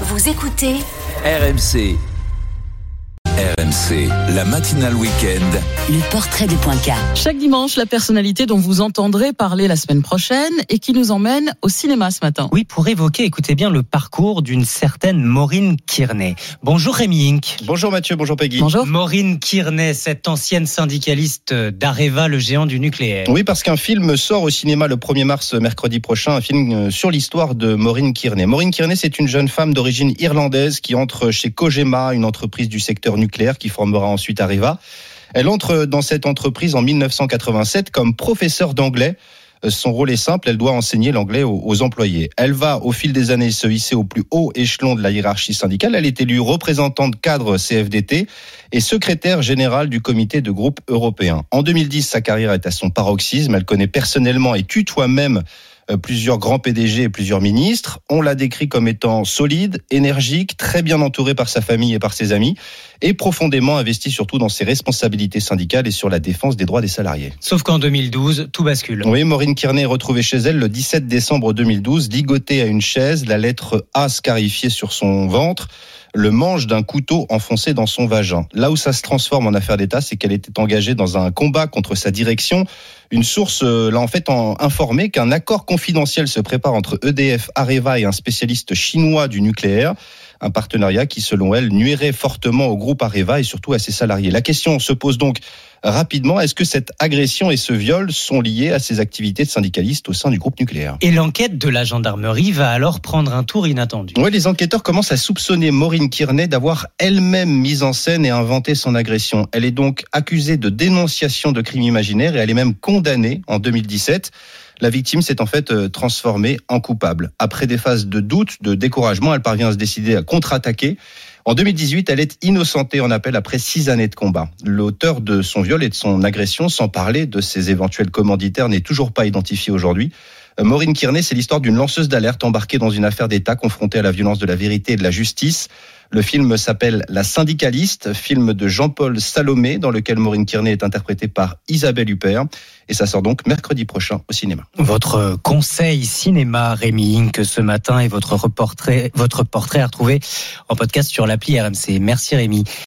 Vous écoutez RMC. RMC, la matinale week-end. le portrait des poincards. Chaque dimanche, la personnalité dont vous entendrez parler la semaine prochaine et qui nous emmène au cinéma ce matin. Oui, pour évoquer, écoutez bien, le parcours d'une certaine Maureen Kearney. Bonjour Rémi Inc. Bonjour Mathieu, bonjour Peggy. Bonjour. Maureen Kearney, cette ancienne syndicaliste d'Areva, le géant du nucléaire. Oui, parce qu'un film sort au cinéma le 1er mars mercredi prochain, un film sur l'histoire de Maureen Kearney. Maureen Kearney, c'est une jeune femme d'origine irlandaise qui entre chez Kojima, une entreprise du secteur nucléaire qui formera ensuite Areva. Elle entre dans cette entreprise en 1987 comme professeure d'anglais. Son rôle est simple, elle doit enseigner l'anglais aux, aux, employés. Elle va, au fil des années, se hisser au plus haut échelon de la hiérarchie syndicale. Elle est élue représentante cadre CFDT et secrétaire générale du comité de groupe européen. En 2010, sa carrière est à son paroxysme. Elle connaît personnellement et tutoie même plusieurs grands PDG et plusieurs ministres. On l'a décrit comme étant solide, énergique, très bien entouré par sa famille et par ses amis, et profondément investi surtout dans ses responsabilités syndicales et sur la défense des droits des salariés. Sauf qu'en 2012, tout bascule. Oui, Maureen Kearney est retrouvée chez elle le 17 décembre 2012, ligotée à une chaise, la lettre A scarifiée sur son ventre le manche d'un couteau enfoncé dans son vagin. Là où ça se transforme en affaire d'État, c'est qu'elle était engagée dans un combat contre sa direction. Une source l'a en fait informé qu'un accord confidentiel se prépare entre EDF, Areva et un spécialiste chinois du nucléaire. Un partenariat qui, selon elle, nuirait fortement au groupe Areva et surtout à ses salariés. La question se pose donc rapidement, est-ce que cette agression et ce viol sont liés à ses activités de syndicaliste au sein du groupe nucléaire? Et l'enquête de la gendarmerie va alors prendre un tour inattendu. Oui, les enquêteurs commencent à soupçonner Maureen Kearney d'avoir elle-même mis en scène et inventé son agression. Elle est donc accusée de dénonciation de crimes imaginaires et elle est même condamnée en 2017 la victime s'est en fait transformée en coupable. Après des phases de doute, de découragement, elle parvient à se décider à contre-attaquer. En 2018, elle est innocentée en appel après six années de combat. L'auteur de son viol et de son agression, sans parler de ses éventuels commanditaires, n'est toujours pas identifié aujourd'hui. Maureen Kearney, c'est l'histoire d'une lanceuse d'alerte embarquée dans une affaire d'État confrontée à la violence de la vérité et de la justice. Le film s'appelle La syndicaliste, film de Jean-Paul Salomé, dans lequel Maureen Kearney est interprétée par Isabelle Huppert. Et ça sort donc mercredi prochain au cinéma. Votre conseil cinéma, Rémi Inc. ce matin et votre portrait, votre portrait à retrouver en podcast sur l'appli RMC. Merci Rémi.